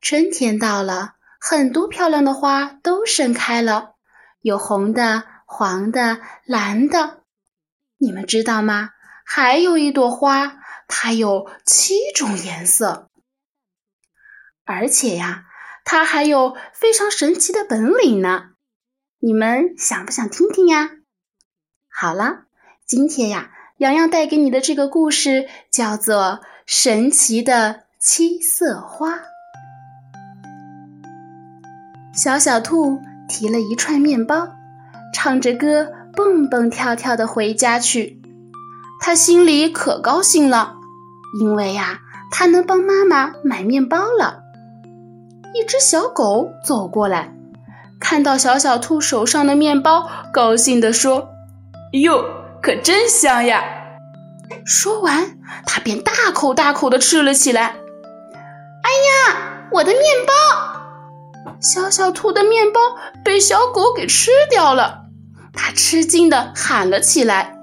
春天到了，很多漂亮的花都盛开了，有红的、黄的、蓝的。你们知道吗？还有一朵花，它有七种颜色，而且呀，它还有非常神奇的本领呢。你们想不想听听呀？好了，今天呀，洋洋带给你的这个故事叫做《神奇的七色花》。小小兔提了一串面包，唱着歌，蹦蹦跳跳的回家去。他心里可高兴了，因为呀，他能帮妈妈买面包了。一只小狗走过来，看到小小兔手上的面包，高兴地说：“哟，可真香呀！”说完，他便大口大口的吃了起来。“哎呀，我的面包！”小小兔的面包被小狗给吃掉了，它吃惊的喊了起来。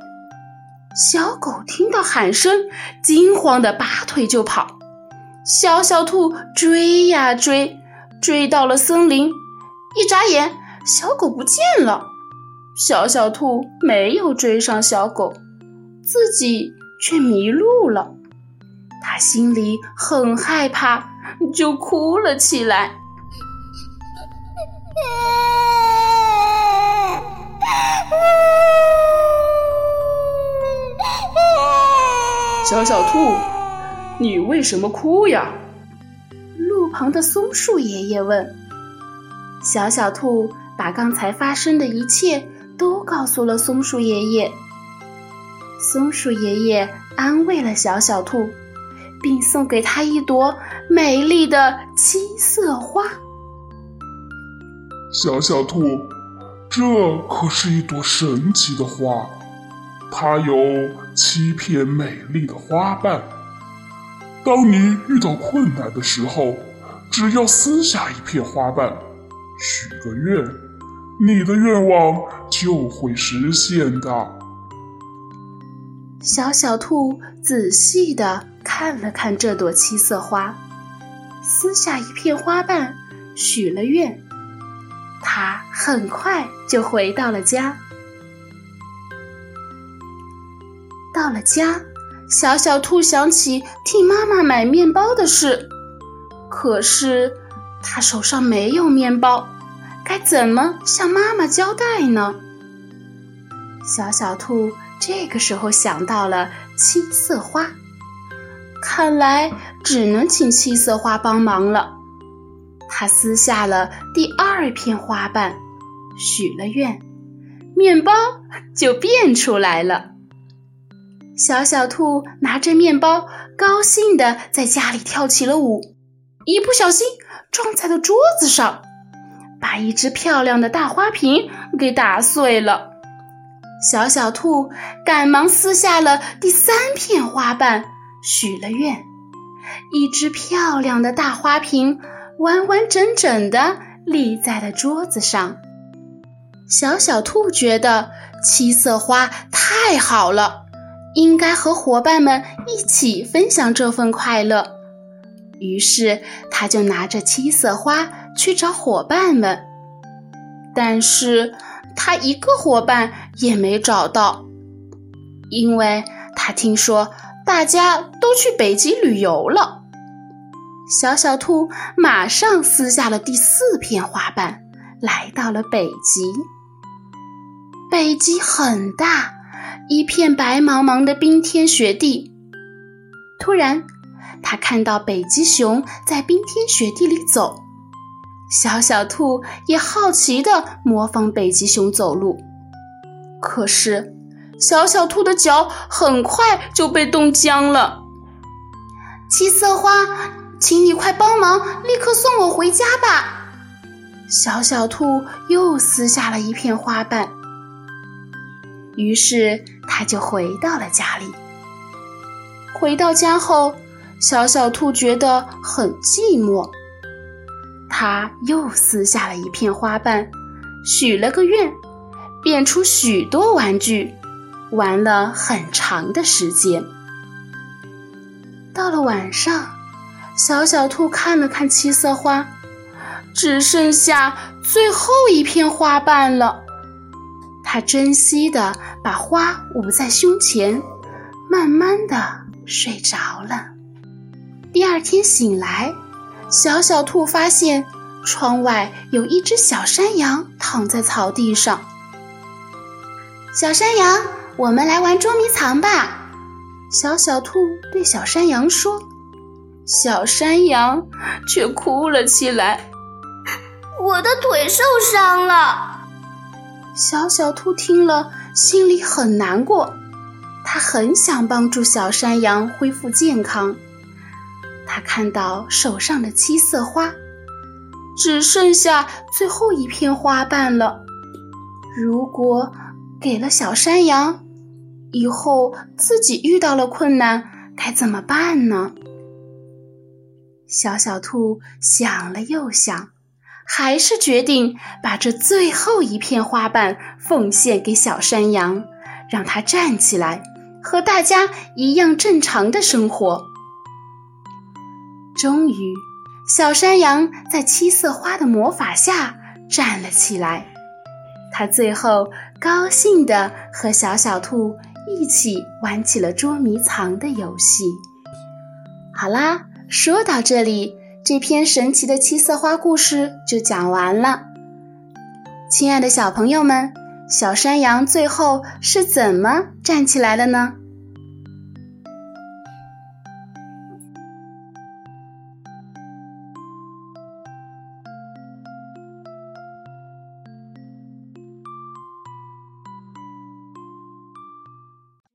小狗听到喊声，惊慌的拔腿就跑。小小兔追呀追，追到了森林，一眨眼，小狗不见了。小小兔没有追上小狗，自己却迷路了。它心里很害怕，就哭了起来。小小兔，你为什么哭呀？路旁的松树爷爷问。小小兔把刚才发生的一切都告诉了松树爷爷。松树爷爷安慰了小小兔，并送给他一朵美丽的七色花。小小兔，这可是一朵神奇的花，它有七片美丽的花瓣。当你遇到困难的时候，只要撕下一片花瓣，许个愿，你的愿望就会实现的。小小兔仔细的看了看这朵七色花，撕下一片花瓣，许了愿。很快就回到了家。到了家，小小兔想起替妈妈买面包的事，可是他手上没有面包，该怎么向妈妈交代呢？小小兔这个时候想到了七色花，看来只能请七色花帮忙了。他撕下了第二片花瓣，许了愿，面包就变出来了。小小兔拿着面包，高兴地在家里跳起了舞，一不小心撞在了桌子上，把一只漂亮的大花瓶给打碎了。小小兔赶忙撕下了第三片花瓣，许了愿，一只漂亮的大花瓶。完完整整的立在了桌子上。小小兔觉得七色花太好了，应该和伙伴们一起分享这份快乐。于是，他就拿着七色花去找伙伴们，但是他一个伙伴也没找到，因为他听说大家都去北极旅游了。小小兔马上撕下了第四片花瓣，来到了北极。北极很大，一片白茫茫的冰天雪地。突然，他看到北极熊在冰天雪地里走，小小兔也好奇地模仿北极熊走路。可是，小小兔的脚很快就被冻僵了。七色花。请你快帮忙，立刻送我回家吧！小小兔又撕下了一片花瓣，于是它就回到了家里。回到家后，小小兔觉得很寂寞，它又撕下了一片花瓣，许了个愿，变出许多玩具，玩了很长的时间。到了晚上，小小兔看了看七色花，只剩下最后一片花瓣了。他珍惜的把花捂在胸前，慢慢的睡着了。第二天醒来，小小兔发现窗外有一只小山羊躺在草地上。小山羊，我们来玩捉迷藏吧。小小兔对小山羊说：“小山羊却哭了起来，我的腿受伤了。”小小兔听了，心里很难过，它很想帮助小山羊恢复健康。它看到手上的七色花，只剩下最后一片花瓣了。如果给了小山羊，以后自己遇到了困难该怎么办呢？小小兔想了又想，还是决定把这最后一片花瓣奉献给小山羊，让它站起来，和大家一样正常的生活。终于，小山羊在七色花的魔法下站了起来。它最后高兴地和小小兔。一起玩起了捉迷藏的游戏。好啦，说到这里，这篇神奇的七色花故事就讲完了。亲爱的小朋友们，小山羊最后是怎么站起来的呢？